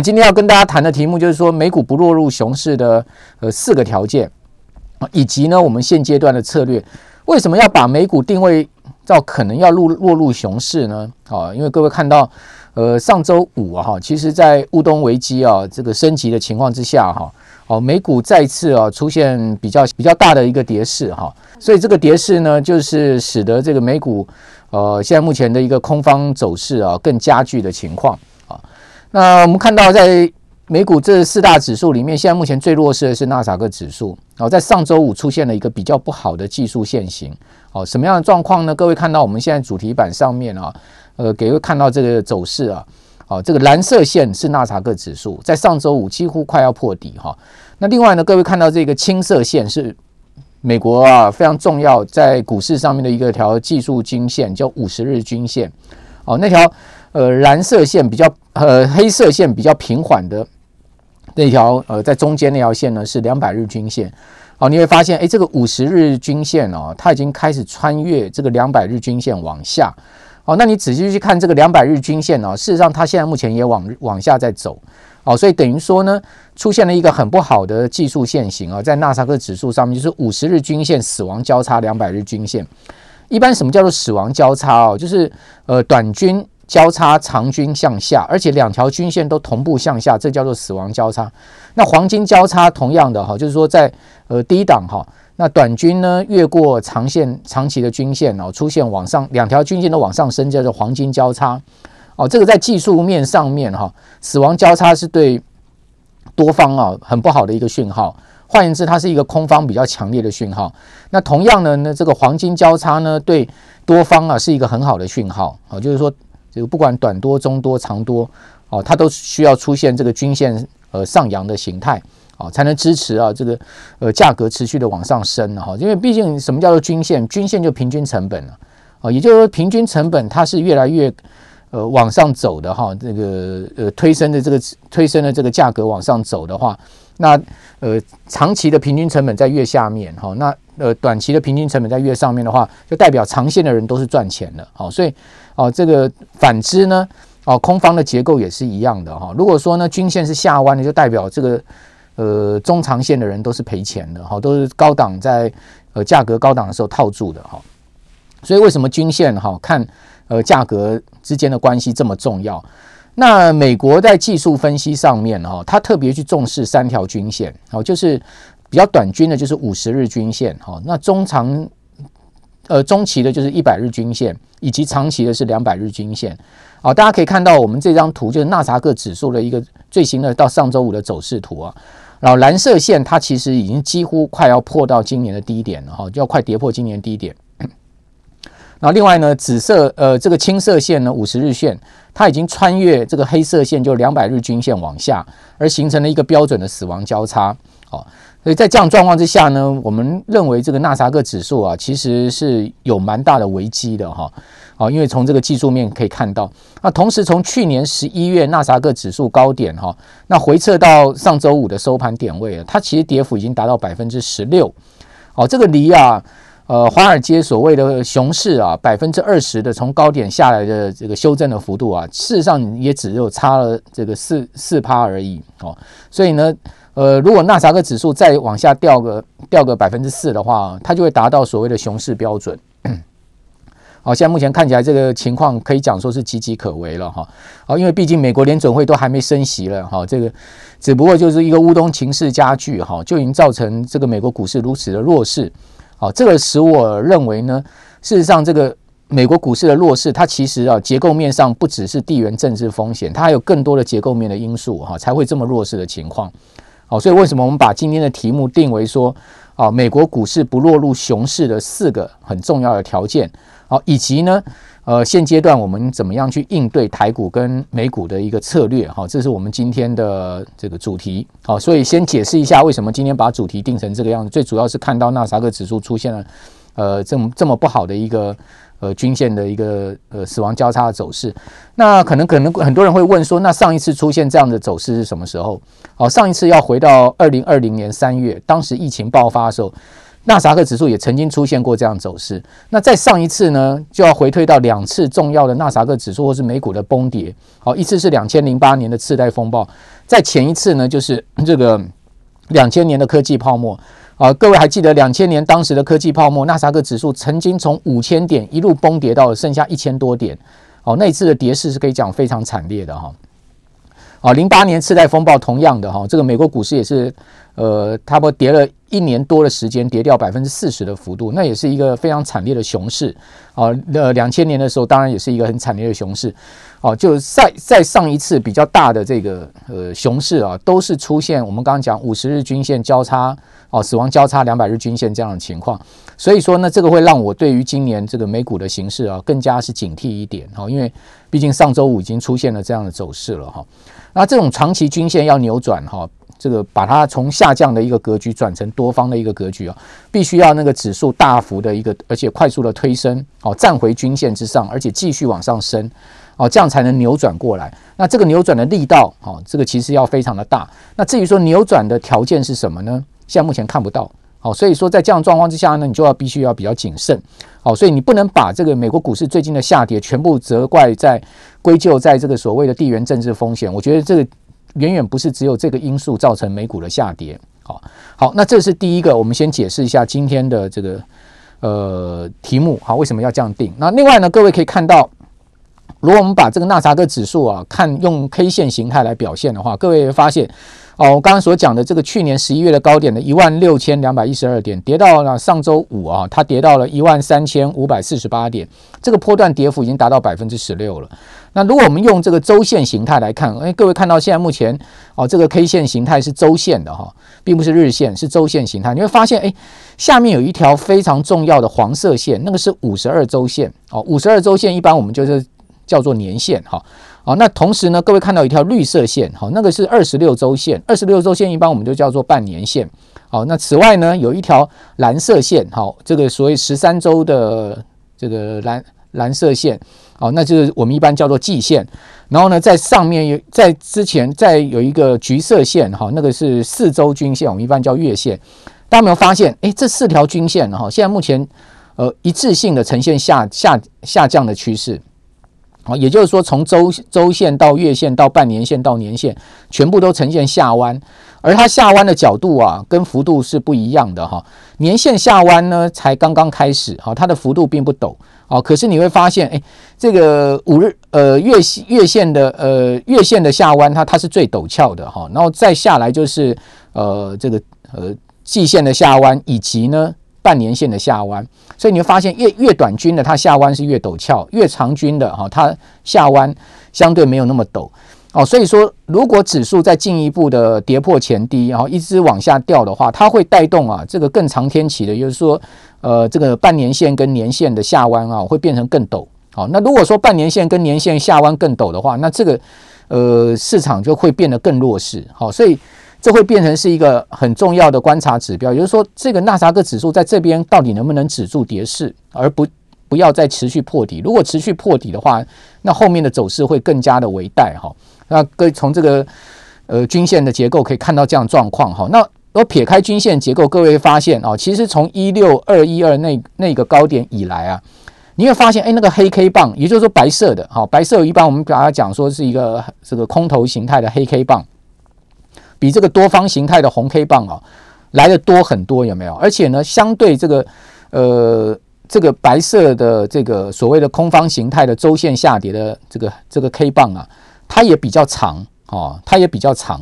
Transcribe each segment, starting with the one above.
今天要跟大家谈的题目就是说，美股不落入熊市的呃四个条件，以及呢我们现阶段的策略。为什么要把美股定位到可能要落落入熊市呢？啊，因为各位看到，呃，上周五啊，哈，其实在乌东危机啊这个升级的情况之下，哈，哦，美股再次啊出现比较比较大的一个跌势，哈，所以这个跌势呢，就是使得这个美股呃现在目前的一个空方走势啊更加剧的情况。那我们看到在美股这四大指数里面，现在目前最弱势的是纳斯达克指数。哦，在上周五出现了一个比较不好的技术线型。哦，什么样的状况呢？各位看到我们现在主题板上面啊，呃，给各位看到这个走势啊。哦，这个蓝色线是纳斯达克指数，在上周五几乎快要破底哈。那另外呢，各位看到这个青色线是美国啊非常重要在股市上面的一个条技术均线，叫五十日均线。哦，那条呃蓝色线比较呃黑色线比较平缓的。那条呃，在中间那条线呢是两百日均线，好，你会发现，哎，这个五十日均线哦，它已经开始穿越这个两百日均线往下，好，那你仔细去看这个两百日均线哦，事实上它现在目前也往往下在走，哦，所以等于说呢，出现了一个很不好的技术线型啊，在纳斯克指数上面就是五十日均线死亡交叉两百日均线，一般什么叫做死亡交叉哦？就是呃短均。交叉长均向下，而且两条均线都同步向下，这叫做死亡交叉。那黄金交叉同样的哈，就是说在呃低档哈，那短均呢越过长线长期的均线哦，出现往上两条均线都往上升，叫做黄金交叉。哦，这个在技术面上面哈，死亡交叉是对多方啊很不好的一个讯号。换言之，它是一个空方比较强烈的讯号。那同样的呢，这个黄金交叉呢对多方啊是一个很好的讯号。哦，就是说。这个不管短多、中多、长多，哦，它都需要出现这个均线呃上扬的形态，哦，才能支持啊这个呃价格持续的往上升哈。因为毕竟什么叫做均线？均线就平均成本了，啊，也就是说平均成本它是越来越呃往上走的哈。这个呃推升的这个推升的这个价格往上走的话，那呃长期的平均成本在越下面哈，那呃短期的平均成本在越上面的话，就代表长线的人都是赚钱的，好，所以。哦，这个反之呢，哦，空方的结构也是一样的哈。如果说呢，均线是下弯的，就代表这个呃中长线的人都是赔钱的哈，都是高档在呃价格高档的时候套住的哈。所以为什么均线哈看呃价格之间的关系这么重要？那美国在技术分析上面哈，它特别去重视三条均线，哦，就是比较短均的，就是五十日均线哈。那中长呃，中期的就是一百日均线，以及长期的是两百日均线。好，大家可以看到我们这张图就是纳斯达克指数的一个最新的到上周五的走势图啊。然后蓝色线它其实已经几乎快要破到今年的低点了哈，就要快跌破今年低点。然后另外呢，紫色呃这个青色线呢五十日线，它已经穿越这个黑色线，就两百日均线往下，而形成了一个标准的死亡交叉。好。所以在这样状况之下呢，我们认为这个纳斯克指数啊，其实是有蛮大的危机的哈。好，因为从这个技术面可以看到，那同时从去年十一月纳斯克指数高点哈，那回撤到上周五的收盘点位啊，它其实跌幅已经达到百分之十六。哦，这个离啊，呃，华尔街所谓的熊市啊，百分之二十的从高点下来的这个修正的幅度啊，事实上也只有差了这个四四趴而已哦。所以呢。呃，如果纳斯达克指数再往下掉个掉个百分之四的话，它就会达到所谓的熊市标准。好，现在目前看起来这个情况可以讲说是岌岌可危了哈。好，因为毕竟美国联准会都还没升息了哈，这个只不过就是一个乌东情势加剧哈，就已经造成这个美国股市如此的弱势。好，这个使我认为呢，事实上这个美国股市的弱势，它其实啊结构面上不只是地缘政治风险，它还有更多的结构面的因素哈，才会这么弱势的情况。好，所以为什么我们把今天的题目定为说，啊，美国股市不落入熊市的四个很重要的条件，好，以及呢，呃，现阶段我们怎么样去应对台股跟美股的一个策略，好，这是我们今天的这个主题，好，所以先解释一下为什么今天把主题定成这个样子，最主要是看到纳斯达克指数出现了，呃，这么这么不好的一个。呃，均线的一个呃死亡交叉的走势，那可能可能很多人会问说，那上一次出现这样的走势是什么时候？好，上一次要回到二零二零年三月，当时疫情爆发的时候，纳萨克指数也曾经出现过这样走势。那再上一次呢，就要回退到两次重要的纳萨克指数或是美股的崩跌。好，一次是两千零八年的次贷风暴，在前一次呢，就是这个两千年的科技泡沫。啊，各位还记得两千年当时的科技泡沫，纳斯达克指数曾经从五千点一路崩跌到剩下一千多点。哦，那一次的跌势是可以讲非常惨烈的哈。啊，零八年次贷风暴同样的哈，这个美国股市也是呃，差不多跌了一年多的时间，跌掉百分之四十的幅度，那也是一个非常惨烈的熊市。啊，呃，两千年的时候当然也是一个很惨烈的熊市。哦，就在在上一次比较大的这个呃熊市啊，都是出现我们刚刚讲五十日均线交叉哦，死亡交叉两百日均线这样的情况，所以说呢，这个会让我对于今年这个美股的形势啊更加是警惕一点哈，因为毕竟上周五已经出现了这样的走势了哈，那这种长期均线要扭转哈。这个把它从下降的一个格局转成多方的一个格局啊，必须要那个指数大幅的一个，而且快速的推升，哦，站回均线之上，而且继续往上升，哦，这样才能扭转过来。那这个扭转的力道，哦，这个其实要非常的大。那至于说扭转的条件是什么呢？现在目前看不到，好，所以说在这样状况之下呢，你就要必须要比较谨慎，好，所以你不能把这个美国股市最近的下跌全部责怪在归咎在这个所谓的地缘政治风险。我觉得这个。远远不是只有这个因素造成美股的下跌。好，好，那这是第一个，我们先解释一下今天的这个呃题目。好，为什么要这样定？那另外呢，各位可以看到，如果我们把这个纳扎克指数啊，看用 K 线形态来表现的话，各位会发现。哦，我刚刚所讲的这个去年十一月的高点的一万六千两百一十二点，跌到了上周五啊，它跌到了一万三千五百四十八点，这个波段跌幅已经达到百分之十六了。那如果我们用这个周线形态来看，哎，各位看到现在目前哦，这个 K 线形态是周线的哈，并不是日线，是周线形态。你会发现，哎，下面有一条非常重要的黄色线，那个是五十二周线哦，五十二周线一般我们就是叫做年线哈。好，那同时呢，各位看到一条绿色线，好，那个是二十六周线，二十六周线一般我们就叫做半年线。好，那此外呢，有一条蓝色线，好，这个所谓十三周的这个蓝蓝色线，好，那就是我们一般叫做季线。然后呢，在上面有在之前再有一个橘色线，哈，那个是四周均线，我们一般叫月线。大家有没有发现？诶，这四条均线哈，现在目前呃一致性的呈现下下下降的趋势。好，也就是说，从周周线到月线到半年线到年线，全部都呈现下弯，而它下弯的角度啊，跟幅度是不一样的哈。年线下弯呢，才刚刚开始，哈，它的幅度并不陡，哦，可是你会发现，哎，这个五日呃月月线的呃月线的下弯，它它是最陡峭的哈，然后再下来就是呃这个呃季线的下弯，以及呢。半年线的下弯，所以你会发现越越短均的它下弯是越陡峭，越长均的哈它下弯相对没有那么陡哦。所以说，如果指数再进一步的跌破前低，然后一直往下掉的话，它会带动啊这个更长天期的，就是说呃这个半年线跟年线的下弯啊会变成更陡。好，那如果说半年线跟年线下弯更陡的话，那这个呃市场就会变得更弱势。好，所以。这会变成是一个很重要的观察指标，也就是说，这个纳斯达克指数在这边到底能不能止住跌势，而不不要再持续破底。如果持续破底的话，那后面的走势会更加的危殆哈。那各位从这个呃均线的结构可以看到这样状况哈。那我撇开均线结构，各位会发现啊，其实从一六二一二那那个高点以来啊，你会发现哎，那个黑 K 棒，也就是说白色的哈，白色一般我们把它讲说是一个这个空头形态的黑 K 棒。比这个多方形态的红 K 棒啊来的多很多，有没有？而且呢，相对这个呃这个白色的这个所谓的空方形态的周线下跌的这个这个 K 棒啊，它也比较长哦，它也比较长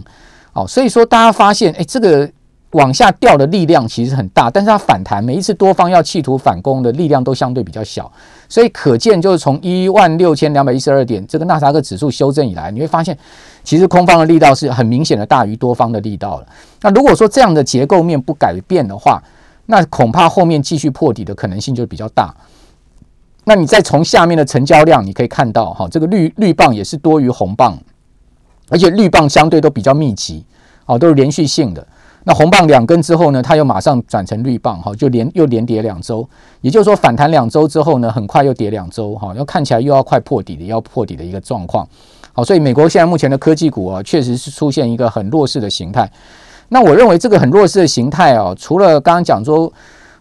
哦，所以说大家发现，哎，这个。往下掉的力量其实很大，但是它反弹，每一次多方要企图反攻的力量都相对比较小，所以可见就是从一万六千两百一十二点这个纳斯达克指数修正以来，你会发现其实空方的力道是很明显的大于多方的力道了。那如果说这样的结构面不改变的话，那恐怕后面继续破底的可能性就比较大。那你再从下面的成交量，你可以看到哈，这个绿绿棒也是多于红棒，而且绿棒相对都比较密集，哦，都是连续性的。那红棒两根之后呢，它又马上转成绿棒，哈，就连又连跌两周，也就是说反弹两周之后呢，很快又跌两周，哈，要看起来又要快破底的，要破底的一个状况，好，所以美国现在目前的科技股啊，确实是出现一个很弱势的形态。那我认为这个很弱势的形态啊，除了刚刚讲说，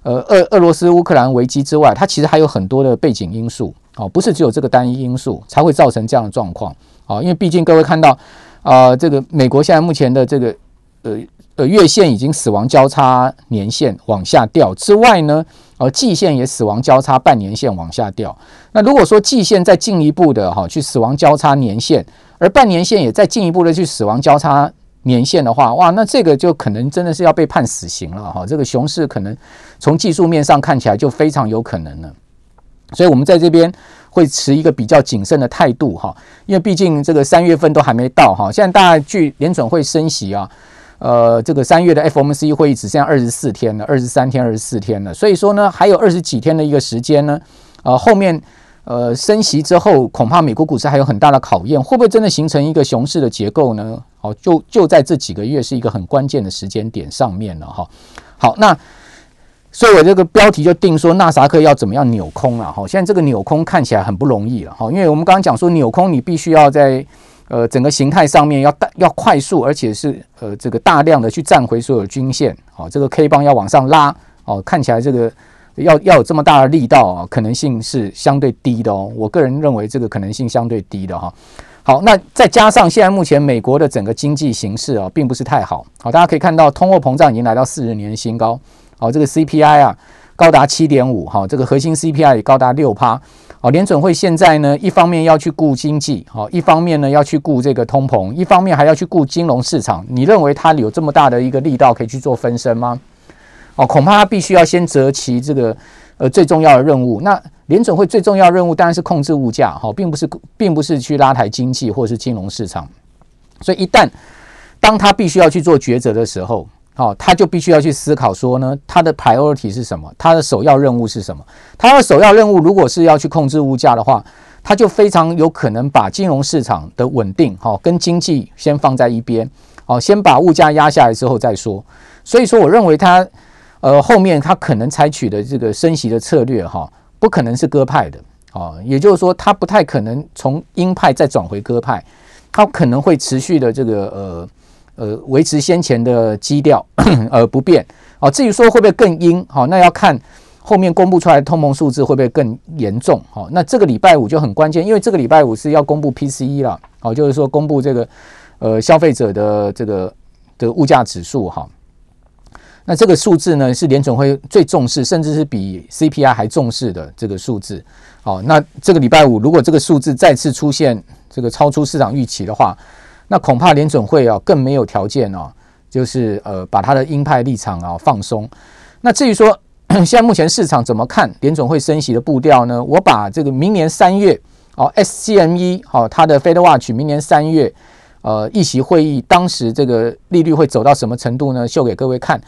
呃，俄俄罗斯乌克兰危机之外，它其实还有很多的背景因素哦，不是只有这个单一因素才会造成这样的状况啊。因为毕竟各位看到啊，这个美国现在目前的这个呃呃月线已经死亡交叉年线往下掉之外呢，呃季线也死亡交叉半年线往下掉。那如果说季线再进一步的哈去死亡交叉年线，而半年线也再进一步的去死亡交叉。年线的话，哇，那这个就可能真的是要被判死刑了哈。这个熊市可能从技术面上看起来就非常有可能了，所以我们在这边会持一个比较谨慎的态度哈，因为毕竟这个三月份都还没到哈。现在大概距联准会升息啊，呃，这个三月的 FOMC 会议只剩下二十四天了，二十三天、二十四天了，所以说呢，还有二十几天的一个时间呢，呃，后面。呃，升息之后，恐怕美国股市还有很大的考验，会不会真的形成一个熊市的结构呢？好，就就在这几个月是一个很关键的时间点上面了哈。好，那所以我这个标题就定说纳斯达克要怎么样扭空了哈。现在这个扭空看起来很不容易了哈，因为我们刚刚讲说扭空，你必须要在呃整个形态上面要大要快速，而且是呃这个大量的去站回所有均线，好，这个 K 棒要往上拉，哦，看起来这个。要要有这么大的力道啊，可能性是相对低的哦。我个人认为这个可能性相对低的哈。好，那再加上现在目前美国的整个经济形势啊，并不是太好。好，大家可以看到通货膨胀已经来到四十年新高。好，这个 CPI 啊高达七点五，哈，这个核心 CPI 也高达六趴。好，联准会现在呢，一方面要去顾经济，好，一方面呢要去顾这个通膨，一方面还要去顾金融市场。你认为它有这么大的一个力道可以去做分身吗？哦，恐怕他必须要先择其这个呃最重要的任务。那联准会最重要的任务当然是控制物价，哈，并不是并不是去拉抬经济或是金融市场。所以一旦当他必须要去做抉择的时候，哦，他就必须要去思考说呢，他的 priority 是什么？他的首要任务是什么？他的首要任务如果是要去控制物价的话，他就非常有可能把金融市场的稳定，哈，跟经济先放在一边，哦，先把物价压下来之后再说。所以说，我认为他。呃，后面他可能采取的这个升息的策略哈，不可能是鸽派的啊，也就是说，他不太可能从鹰派再转回鸽派，他可能会持续的这个呃呃维持先前的基调 而不变哦。至于说会不会更阴，好，那要看后面公布出来的通膨数字会不会更严重。好，那这个礼拜五就很关键，因为这个礼拜五是要公布 PCE 了，好，就是说公布这个呃消费者的这个的物价指数哈。那这个数字呢，是联总会最重视，甚至是比 CPI 还重视的这个数字。好，那这个礼拜五如果这个数字再次出现这个超出市场预期的话，那恐怕联准会啊更没有条件啊，就是呃把他的鹰派立场啊放松。那至于说 现在目前市场怎么看联准会升息的步调呢？我把这个明年三月哦 SCME 好它的 Fed Watch 明年三月呃议席会议当时这个利率会走到什么程度呢？秀给各位看。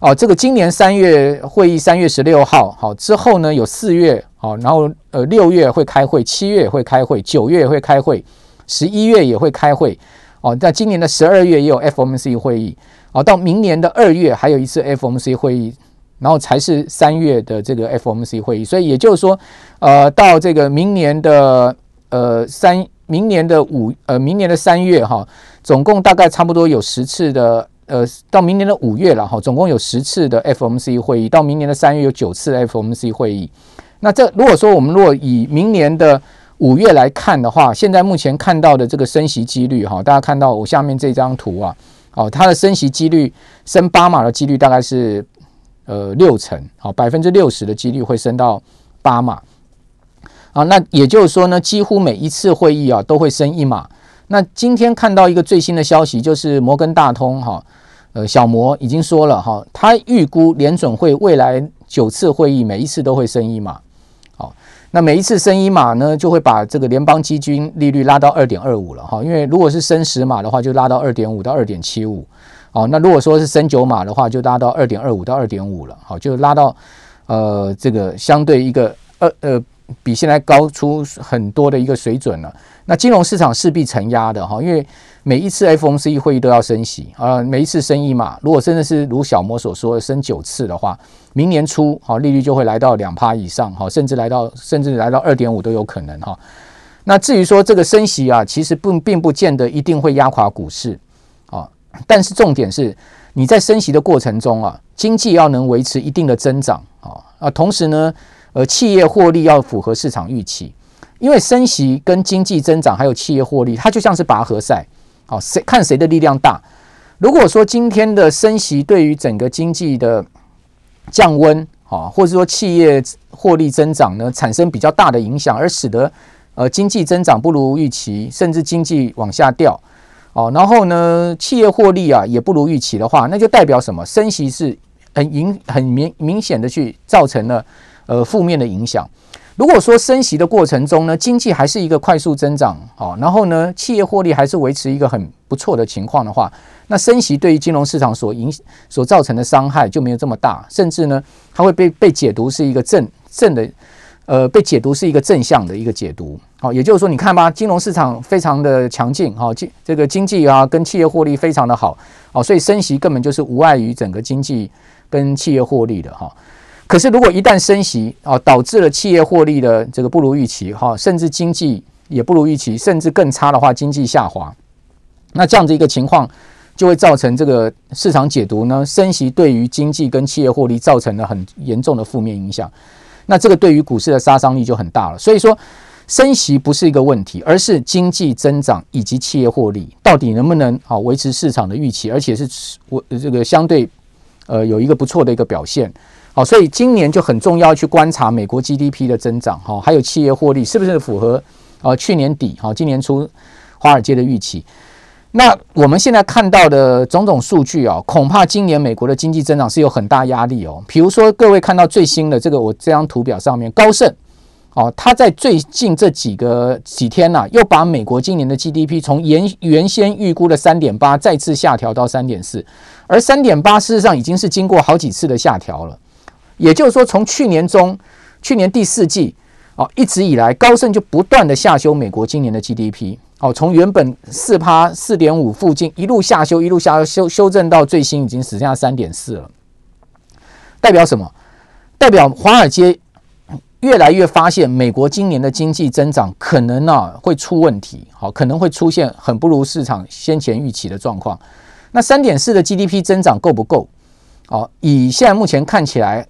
哦，这个今年三月会议三月十六号，好之后呢有四月，好，然后呃六月会开会，七月也会开会，九月也会开会，十一月也会开会，哦，在今年的十二月也有 FOMC 会议，哦，到明年的二月还有一次 FOMC 会议，然后才是三月的这个 FOMC 会议，所以也就是说，呃，到这个明年的呃三，明年的五，呃，明年的三月哈，总共大概差不多有十次的。呃，到明年的五月了哈，总共有十次的 FOMC 会议，到明年的三月有九次 FOMC 会议。那这如果说我们如果以明年的五月来看的话，现在目前看到的这个升息几率哈，大家看到我下面这张图啊，哦，它的升息几率升八码的几率大概是呃六成，好，百分之六十的几率会升到八码。啊，那也就是说呢，几乎每一次会议啊都会升一码。那今天看到一个最新的消息，就是摩根大通哈。呃，小摩已经说了哈，他预估联准会未来九次会议每一次都会升一码，那每一次升一码呢，就会把这个联邦基金利率拉到二点二五了哈，因为如果是升十码的话，就拉到二点五到二点七五，好，那如果说是升九码的话，就拉到二点二五到二点五了，好，就拉到呃这个相对一个二呃比现在高出很多的一个水准了。那金融市场势必承压的哈，因为每一次 FOMC 会议都要升息啊，每一次升一码，如果真的是如小摩所说的升九次的话，明年初好利率就会来到两趴以上哈，甚至来到甚至来到二点五都有可能哈。那至于说这个升息啊，其实并并不见得一定会压垮股市啊，但是重点是你在升息的过程中啊，经济要能维持一定的增长啊，同时呢，呃，企业获利要符合市场预期，因为升息跟经济增长还有企业获利，它就像是拔河赛，好，谁看谁的力量大。如果说今天的升息对于整个经济的降温，啊，或者说企业获利增长呢，产生比较大的影响，而使得呃经济增长不如预期，甚至经济往下掉，哦，然后呢，企业获利啊也不如预期的话，那就代表什么？升息是很明很明明显的去造成了呃负面的影响。如果说升息的过程中呢，经济还是一个快速增长，好，然后呢，企业获利还是维持一个很不错的情况的话，那升息对于金融市场所影所造成的伤害就没有这么大，甚至呢，它会被被解读是一个正正的，呃，被解读是一个正向的一个解读，好，也就是说，你看吧，金融市场非常的强劲，哈，经这个经济啊跟企业获利非常的好，好，所以升息根本就是无碍于整个经济跟企业获利的，哈。可是，如果一旦升息啊，导致了企业获利的这个不如预期哈，甚至经济也不如预期，甚至更差的话，经济下滑，那这样的一个情况就会造成这个市场解读呢，升息对于经济跟企业获利造成了很严重的负面影响。那这个对于股市的杀伤力就很大了。所以说，升息不是一个问题，而是经济增长以及企业获利到底能不能啊维持市场的预期，而且是我这个相对呃有一个不错的一个表现。好，所以今年就很重要去观察美国 GDP 的增长，哈，还有企业获利是不是符合呃去年底哈今年初华尔街的预期？那我们现在看到的种种数据啊，恐怕今年美国的经济增长是有很大压力哦。比如说，各位看到最新的这个我这张图表上面，高盛哦，他在最近这几个几天呐，又把美国今年的 GDP 从原原先预估的三点八再次下调到三点四，而三点八事实上已经是经过好几次的下调了。也就是说，从去年中，去年第四季，哦，一直以来，高盛就不断的下修美国今年的 GDP，哦，从原本四趴四点五附近一路下修，一路下修，修正到最新已经只剩下三点四了。代表什么？代表华尔街越来越发现，美国今年的经济增长可能啊会出问题，好，可能会出现很不如市场先前预期的状况。那三点四的 GDP 增长够不够？哦，以现在目前看起来。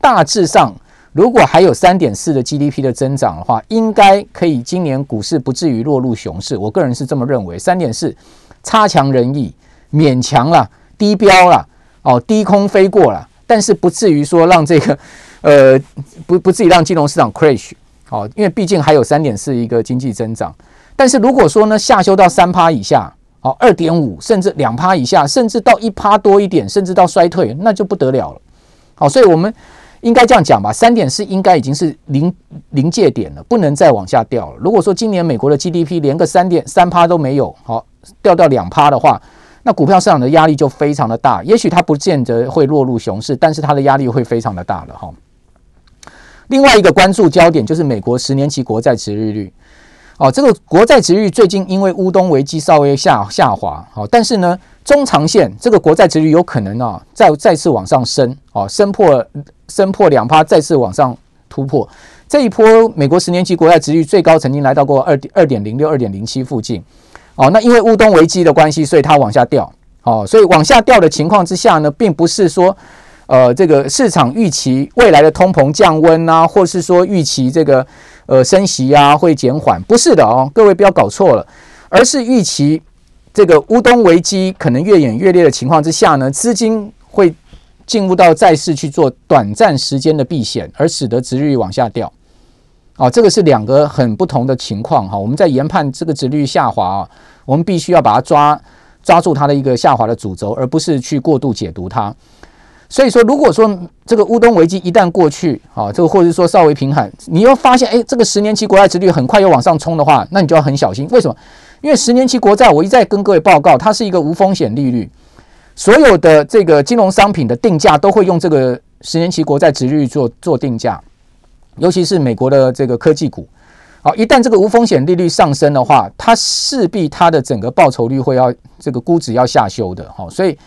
大致上，如果还有三点四的 GDP 的增长的话，应该可以今年股市不至于落入熊市。我个人是这么认为，三点四差强人意，勉强了，低标了，哦，低空飞过了，但是不至于说让这个 呃不不至于让金融市场 crash 哦，因为毕竟还有三点四一个经济增长。但是如果说呢下修到三趴以下，哦，二点五甚至两趴以下，甚至到一趴多一点，甚至到衰退，那就不得了了。好，所以我们。应该这样讲吧，三点四应该已经是临临界点了，不能再往下掉了。如果说今年美国的 GDP 连个三点三趴都没有，好掉到两趴的话，那股票市场的压力就非常的大。也许它不见得会落入熊市，但是它的压力会非常的大了哈。另外一个关注焦点就是美国十年期国债持利率。哦，这个国债殖率最近因为乌东危机稍微下下滑，好，但是呢，中长线这个国债殖率有可能啊再再次往上升，哦，升破。升破两趴，再次往上突破。这一波美国十年期国债殖率最高曾经来到过二点二点零六、二点零七附近。哦，那因为乌东危机的关系，所以它往下掉。哦，所以往下掉的情况之下呢，并不是说呃这个市场预期未来的通膨降温啊，或是说预期这个呃升息啊会减缓，不是的哦，各位不要搞错了，而是预期这个乌东危机可能越演越烈的情况之下呢，资金会。进入到债市去做短暂时间的避险，而使得殖利率往下掉，啊，这个是两个很不同的情况哈。我们在研判这个殖利率下滑啊，我们必须要把它抓抓住它的一个下滑的主轴，而不是去过度解读它。所以说，如果说这个乌东危机一旦过去啊，这个或者说稍微平缓，你又发现哎，这个十年期国债殖率很快又往上冲的话，那你就要很小心。为什么？因为十年期国债，我一再跟各位报告，它是一个无风险利率。所有的这个金融商品的定价都会用这个十年期国债殖利率做做定价，尤其是美国的这个科技股。好，一旦这个无风险利率上升的话，它势必它的整个报酬率会要这个估值要下修的。好，所以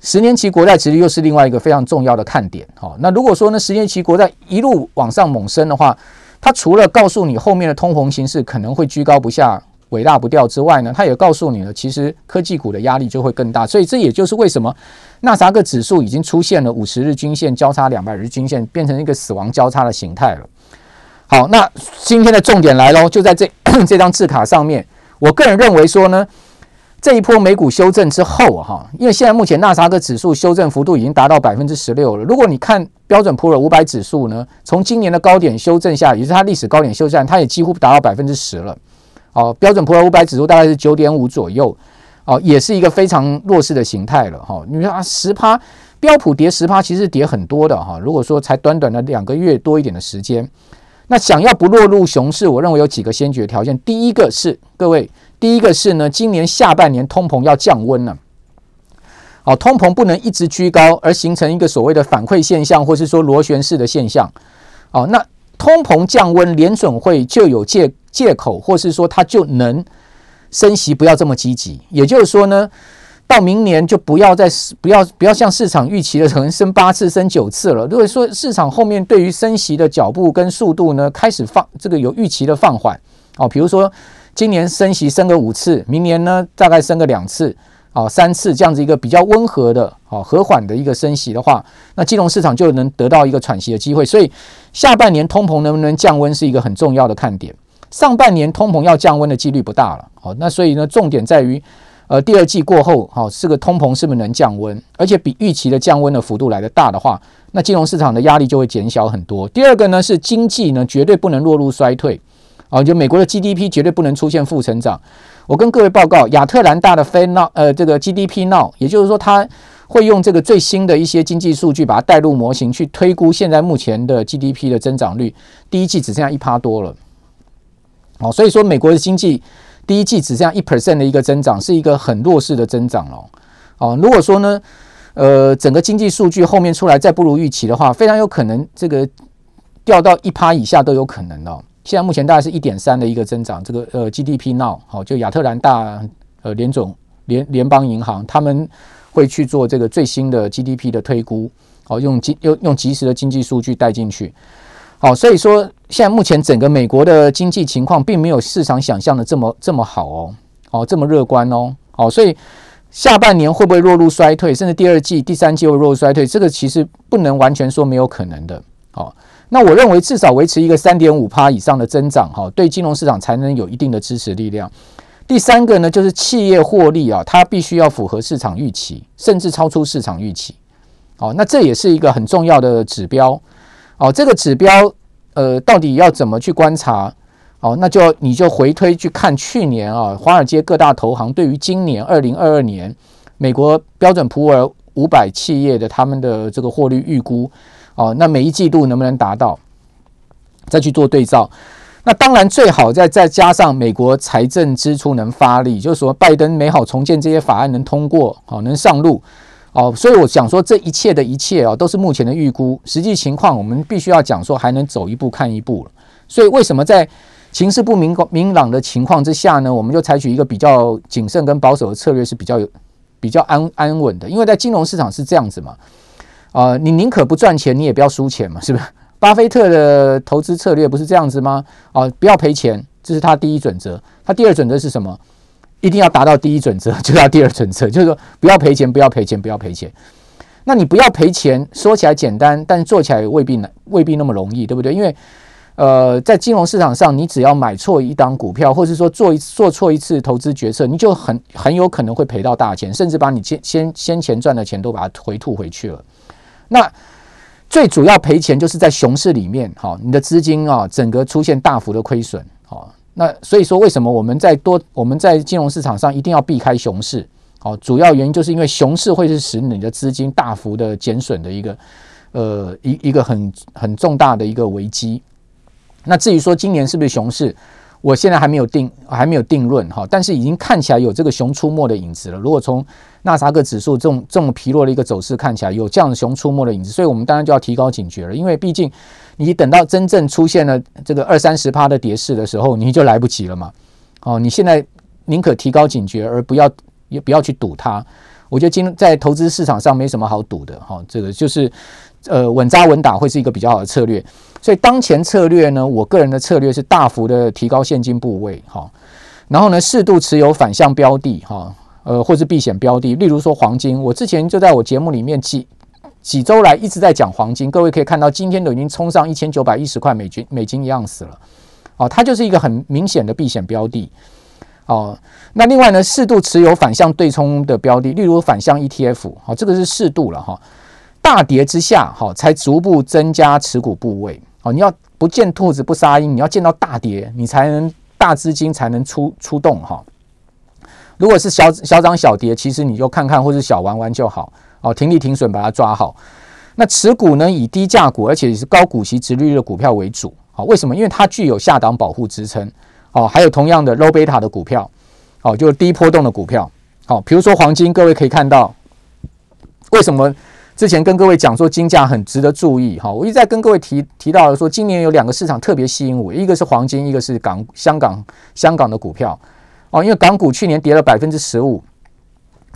十年期国债其实又是另外一个非常重要的看点。好，那如果说呢，十年期国债一路往上猛升的话，它除了告诉你后面的通膨形势可能会居高不下。尾大不掉之外呢，它也告诉你了，其实科技股的压力就会更大。所以这也就是为什么纳斯达克指数已经出现了五十日均线交叉、两百日均线变成一个死亡交叉的形态了。好，那今天的重点来喽，就在这 这张字卡上面。我个人认为说呢，这一波美股修正之后哈，因为现在目前纳斯达克指数修正幅度已经达到百分之十六了。如果你看标准普尔五百指数呢，从今年的高点修正下，也是它历史高点修正，它也几乎达到百分之十了。哦，标准普尔五百指数大概是九点五左右，哦，也是一个非常弱势的形态了哈。你说啊，十趴标普跌十趴，其实跌很多的哈。如果说才短短的两个月多一点的时间。那想要不落入熊市，我认为有几个先决条件。第一个是各位，第一个是呢，今年下半年通膨要降温了。好，通膨不能一直居高，而形成一个所谓的反馈现象，或是说螺旋式的现象。好，那通膨降温，联准会就有借借口，或是说它就能升息，不要这么积极。也就是说呢。到明年就不要再不要不要像市场预期的可能升八次升九次了。如果说市场后面对于升息的脚步跟速度呢，开始放这个有预期的放缓哦，比如说今年升息升个五次，明年呢大概升个两次哦三次这样子一个比较温和的哦和缓的一个升息的话，那金融市场就能得到一个喘息的机会。所以下半年通膨能不能降温是一个很重要的看点。上半年通膨要降温的几率不大了。好，那所以呢重点在于。呃，第二季过后，好，这个通膨是不是能降温，而且比预期的降温的幅度来得大的话，那金融市场的压力就会减小很多。第二个呢是经济呢绝对不能落入衰退，啊，就美国的 GDP 绝对不能出现负成长。我跟各位报告，亚特兰大的 Fed Now，呃，这个 GDP 闹也就是说，它会用这个最新的一些经济数据，把它带入模型去推估现在目前的 GDP 的增长率，第一季只剩下一趴多了。哦，所以说美国的经济。第一季只这样一 percent 的一个增长，是一个很弱势的增长哦。哦，如果说呢，呃，整个经济数据后面出来再不如预期的话，非常有可能这个掉到一趴以下都有可能哦。现在目前大概是一点三的一个增长，这个呃 GDP now 好，就亚特兰大呃联总联联邦银行他们会去做这个最新的 GDP 的推估，好，用经用用即时的经济数据带进去。好，所以说现在目前整个美国的经济情况并没有市场想象的这么这么好哦，哦这么乐观哦，好，所以下半年会不会落入衰退，甚至第二季、第三季会落入衰退，这个其实不能完全说没有可能的。好，那我认为至少维持一个三点五趴以上的增长，哈，对金融市场才能有一定的支持力量。第三个呢，就是企业获利啊，它必须要符合市场预期，甚至超出市场预期。好，那这也是一个很重要的指标。哦，这个指标，呃，到底要怎么去观察？哦，那就你就回推去看去年啊，华尔街各大投行对于今年二零二二年美国标准普尔五百企业的他们的这个获利预估，哦，那每一季度能不能达到？再去做对照。那当然最好再再加上美国财政支出能发力，就是说拜登美好重建这些法案能通过，好，能上路。哦，所以我想说，这一切的一切啊，都是目前的预估，实际情况我们必须要讲说，还能走一步看一步了。所以为什么在情势不明明朗的情况之下呢，我们就采取一个比较谨慎跟保守的策略是比较有比较安安稳的？因为在金融市场是这样子嘛，啊，你宁可不赚钱，你也不要输钱嘛，是不是？巴菲特的投资策略不是这样子吗？啊，不要赔钱，这是他第一准则。他第二准则是什么？一定要达到第一准则，就要第二准则，就是说不要赔钱，不要赔钱，不要赔钱。那你不要赔钱，说起来简单，但做起来未必难，未必那么容易，对不对？因为呃，在金融市场上，你只要买错一档股票，或者说做一做错一次投资决策，你就很很有可能会赔到大钱，甚至把你先先先前赚的钱都把它回吐回去了。那最主要赔钱就是在熊市里面，哈，你的资金啊，整个出现大幅的亏损，哈。那所以说，为什么我们在多我们在金融市场上一定要避开熊市？好，主要原因就是因为熊市会是使你的资金大幅的减损的一个呃一一个很很重大的一个危机。那至于说今年是不是熊市？我现在还没有定，还没有定论哈，但是已经看起来有这个熊出没的影子了。如果从纳斯达克指数这种这么疲弱的一个走势看起来，有这样的熊出没的影子，所以我们当然就要提高警觉了。因为毕竟你等到真正出现了这个二三十趴的跌势的时候，你就来不及了嘛。哦，你现在宁可提高警觉，而不要也不要去赌它。我觉得今在投资市场上没什么好赌的哈，这个就是。呃，稳扎稳打会是一个比较好的策略，所以当前策略呢，我个人的策略是大幅的提高现金部位，哈，然后呢，适度持有反向标的哈，呃，或是避险标的，例如说黄金。我之前就在我节目里面几几周来一直在讲黄金，各位可以看到今天都已经冲上一千九百一十块美金美金一盎司了，哦，它就是一个很明显的避险标的。哦，那另外呢，适度持有反向对冲的标的，例如反向 ETF，好，这个是适度了哈。大跌之下，好，才逐步增加持股部位。哦，你要不见兔子不撒鹰，你要见到大跌，你才能大资金才能出出动哈。如果是小小涨小跌，其实你就看看或是小玩玩就好。哦，停利停损把它抓好。那持股呢，以低价股而且是高股息殖利率的股票为主。好，为什么？因为它具有下档保护支撑。哦，还有同样的 low beta 的股票，哦，就是低波动的股票，好，比如说黄金，各位可以看到，为什么之前跟各位讲说金价很值得注意？哈，我一直在跟各位提提到说，今年有两个市场特别吸引我，一个是黄金，一个是港香港香港的股票，哦，因为港股去年跌了百分之十五，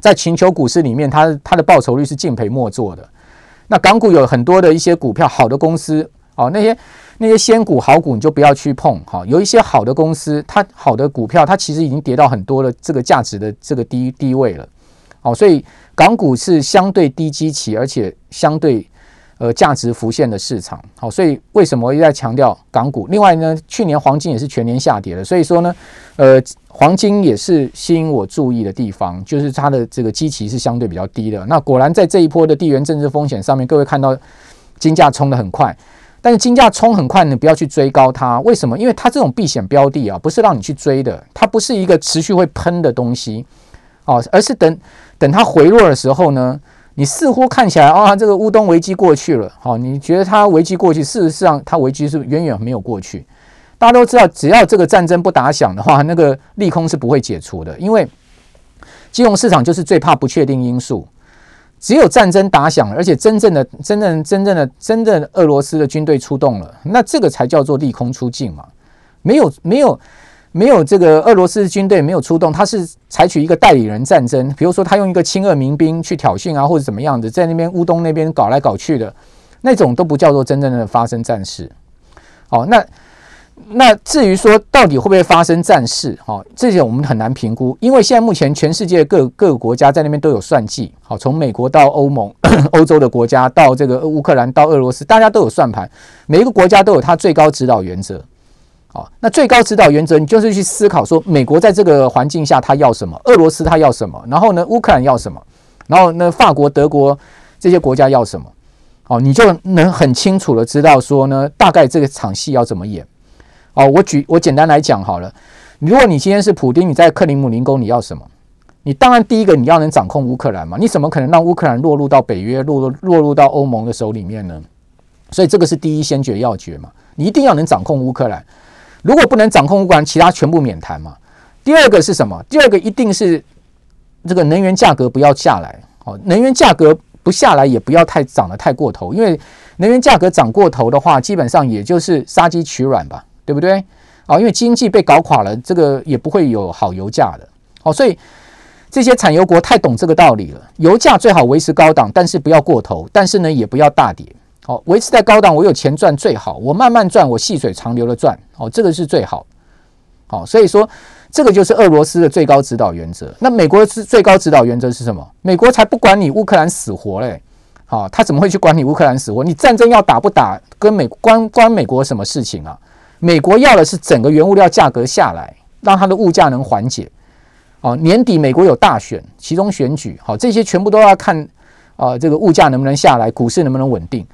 在全球股市里面，它它的报酬率是敬陪末座的，那港股有很多的一些股票，好的公司，哦，那些。那些仙股好股你就不要去碰哈，有一些好的公司，它好的股票，它其实已经跌到很多的这个价值的这个低低位了，哦，所以港股是相对低基期，而且相对呃价值浮现的市场，好，所以为什么我一直在强调港股？另外呢，去年黄金也是全年下跌的，所以说呢，呃，黄金也是吸引我注意的地方，就是它的这个基期是相对比较低的。那果然在这一波的地缘政治风险上面，各位看到金价冲得很快。但是金价冲很快，你不要去追高它。为什么？因为它这种避险标的啊，不是让你去追的，它不是一个持续会喷的东西哦，而是等等它回落的时候呢，你似乎看起来啊，这个乌东危机过去了，好，你觉得它危机过去，事实上它危机是远远没有过去。大家都知道，只要这个战争不打响的话，那个利空是不会解除的，因为金融市场就是最怕不确定因素。只有战争打响了，而且真正的、真正、真正的、真正俄罗斯的军队出动了，那这个才叫做利空出尽嘛。没有、没有、没有这个俄罗斯军队没有出动，他是采取一个代理人战争，比如说他用一个亲俄民兵去挑衅啊，或者怎么样的，在那边乌东那边搞来搞去的，那种都不叫做真正的发生战事。好，那。那至于说到底会不会发生战事，哈，这些我们很难评估，因为现在目前全世界各各个国家在那边都有算计，好，从美国到欧盟、欧洲的国家到这个乌克兰到俄罗斯，大家都有算盘，每一个国家都有它最高指导原则，好，那最高指导原则你就是去思考说，美国在这个环境下他要什么，俄罗斯他要什么，然后呢，乌克兰要什么，然后呢，法国、德国这些国家要什么，哦，你就能很清楚的知道说呢，大概这个场戏要怎么演。哦，我举我简单来讲好了。如果你今天是普丁，你在克里姆林宫，你要什么？你当然第一个你要能掌控乌克兰嘛。你怎么可能让乌克兰落入到北约、落入落入到欧盟的手里面呢？所以这个是第一先决要诀嘛。你一定要能掌控乌克兰。如果不能掌控乌克兰，其他全部免谈嘛。第二个是什么？第二个一定是这个能源价格不要下来。哦，能源价格不下来，也不要太涨得太过头，因为能源价格涨过头的话，基本上也就是杀鸡取卵吧。对不对？啊，因为经济被搞垮了，这个也不会有好油价的。哦，所以这些产油国太懂这个道理了。油价最好维持高档，但是不要过头，但是呢也不要大跌。哦，维持在高档，我有钱赚最好，我慢慢赚，我细水长流的赚。哦，这个是最好。好，所以说这个就是俄罗斯的最高指导原则。那美国是最高指导原则是什么？美国才不管你乌克兰死活嘞。好，他怎么会去管你乌克兰死活？你战争要打不打，跟美关关美国什么事情啊？美国要的是整个原物料价格下来，让它的物价能缓解。哦，年底美国有大选，其中选举，好，这些全部都要看啊，这个物价能不能下来，股市能不能稳定。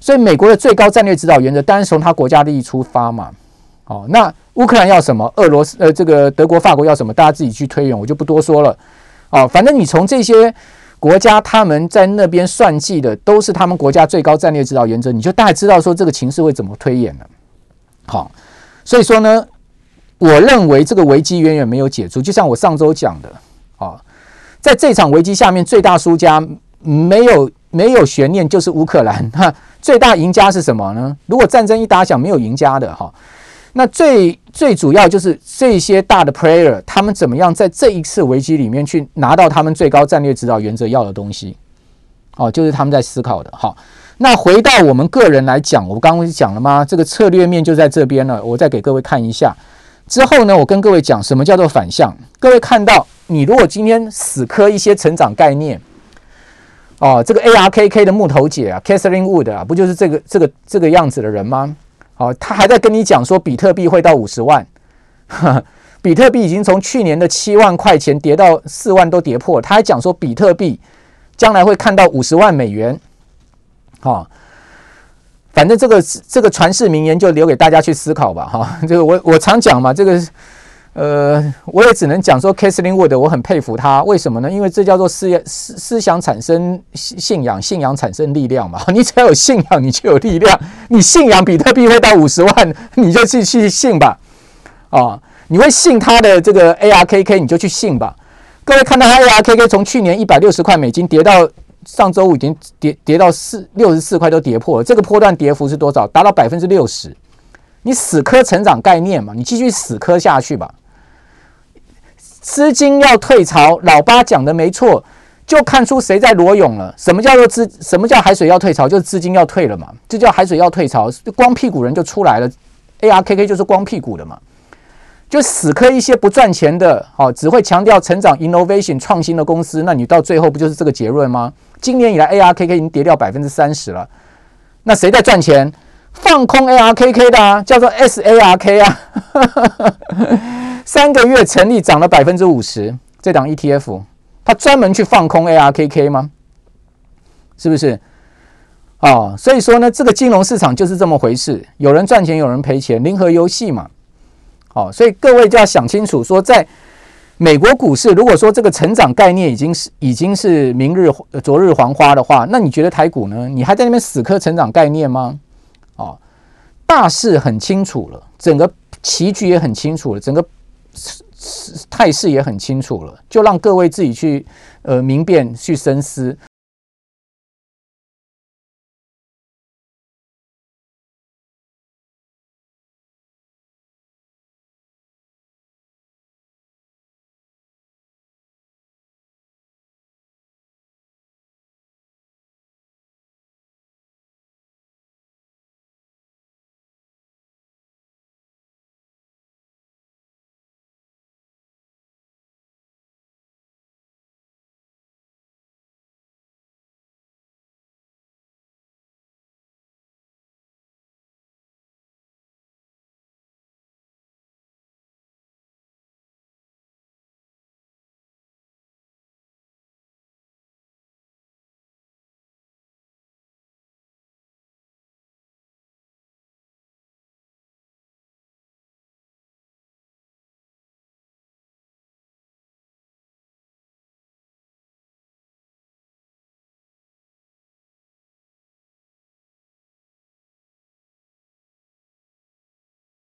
所以，美国的最高战略指导原则当然从他国家利益出发嘛。哦，那乌克兰要什么？俄罗斯呃，这个德国、法国要什么？大家自己去推演，我就不多说了。哦，反正你从这些国家他们在那边算计的都是他们国家最高战略指导原则，你就大概知道说这个情势会怎么推演了。好，所以说呢，我认为这个危机远远没有解除。就像我上周讲的，啊，在这场危机下面，最大输家没有没有悬念，就是乌克兰。哈，最大赢家是什么呢？如果战争一打响，没有赢家的哈，那最最主要就是这些大的 player，他们怎么样在这一次危机里面去拿到他们最高战略指导原则要的东西？哦，就是他们在思考的。哈。那回到我们个人来讲，我刚刚不是讲了吗？这个策略面就在这边了。我再给各位看一下，之后呢，我跟各位讲什么叫做反向。各位看到，你如果今天死磕一些成长概念，哦，这个 ARKK 的木头姐啊，Catherine Wood 啊，不就是这个这个这个样子的人吗？哦，他还在跟你讲说比特币会到五十万，比特币已经从去年的七万块钱跌到四万都跌破了，他还讲说比特币将来会看到五十万美元，哦。反正这个这个传世名言就留给大家去思考吧，哈，这个我我常讲嘛，这个呃，我也只能讲说，Catherine Wood，我很佩服他，为什么呢？因为这叫做思思思想产生信仰，信仰产生力量嘛。你只要有信仰，你就有力量。你信仰比特币会到五十万，你就去去信吧，啊，你会信他的这个 ARKK，你就去信吧。各位看到他 ARKK 从去年一百六十块美金跌到。上周五已经跌跌到四六十四块，都跌破了。这个波段跌幅是多少？达到百分之六十。你死磕成长概念嘛？你继续死磕下去吧。资金要退潮，老八讲的没错，就看出谁在裸泳了。什么叫做资？什么叫海水要退潮？就是资金要退了嘛。这叫海水要退潮，光屁股人就出来了。ARKK 就是光屁股的嘛。就死磕一些不赚钱的，好，只会强调成长、innovation 创新的公司，那你到最后不就是这个结论吗？今年以来，ARKK 已经跌掉百分之三十了。那谁在赚钱？放空 ARKK 的啊，叫做 SARK 啊。三个月成立涨了百分之五十，这档 ETF，它专门去放空 ARKK 吗？是不是？哦，所以说呢，这个金融市场就是这么回事，有人赚钱，有人赔钱，零和游戏嘛。好，所以各位就要想清楚，说在美国股市，如果说这个成长概念已经是已经是明日昨日黄花的话，那你觉得台股呢？你还在那边死磕成长概念吗？哦，大势很清楚了，整个棋局也很清楚了，整个态势也很清楚了，就让各位自己去呃明辨去深思。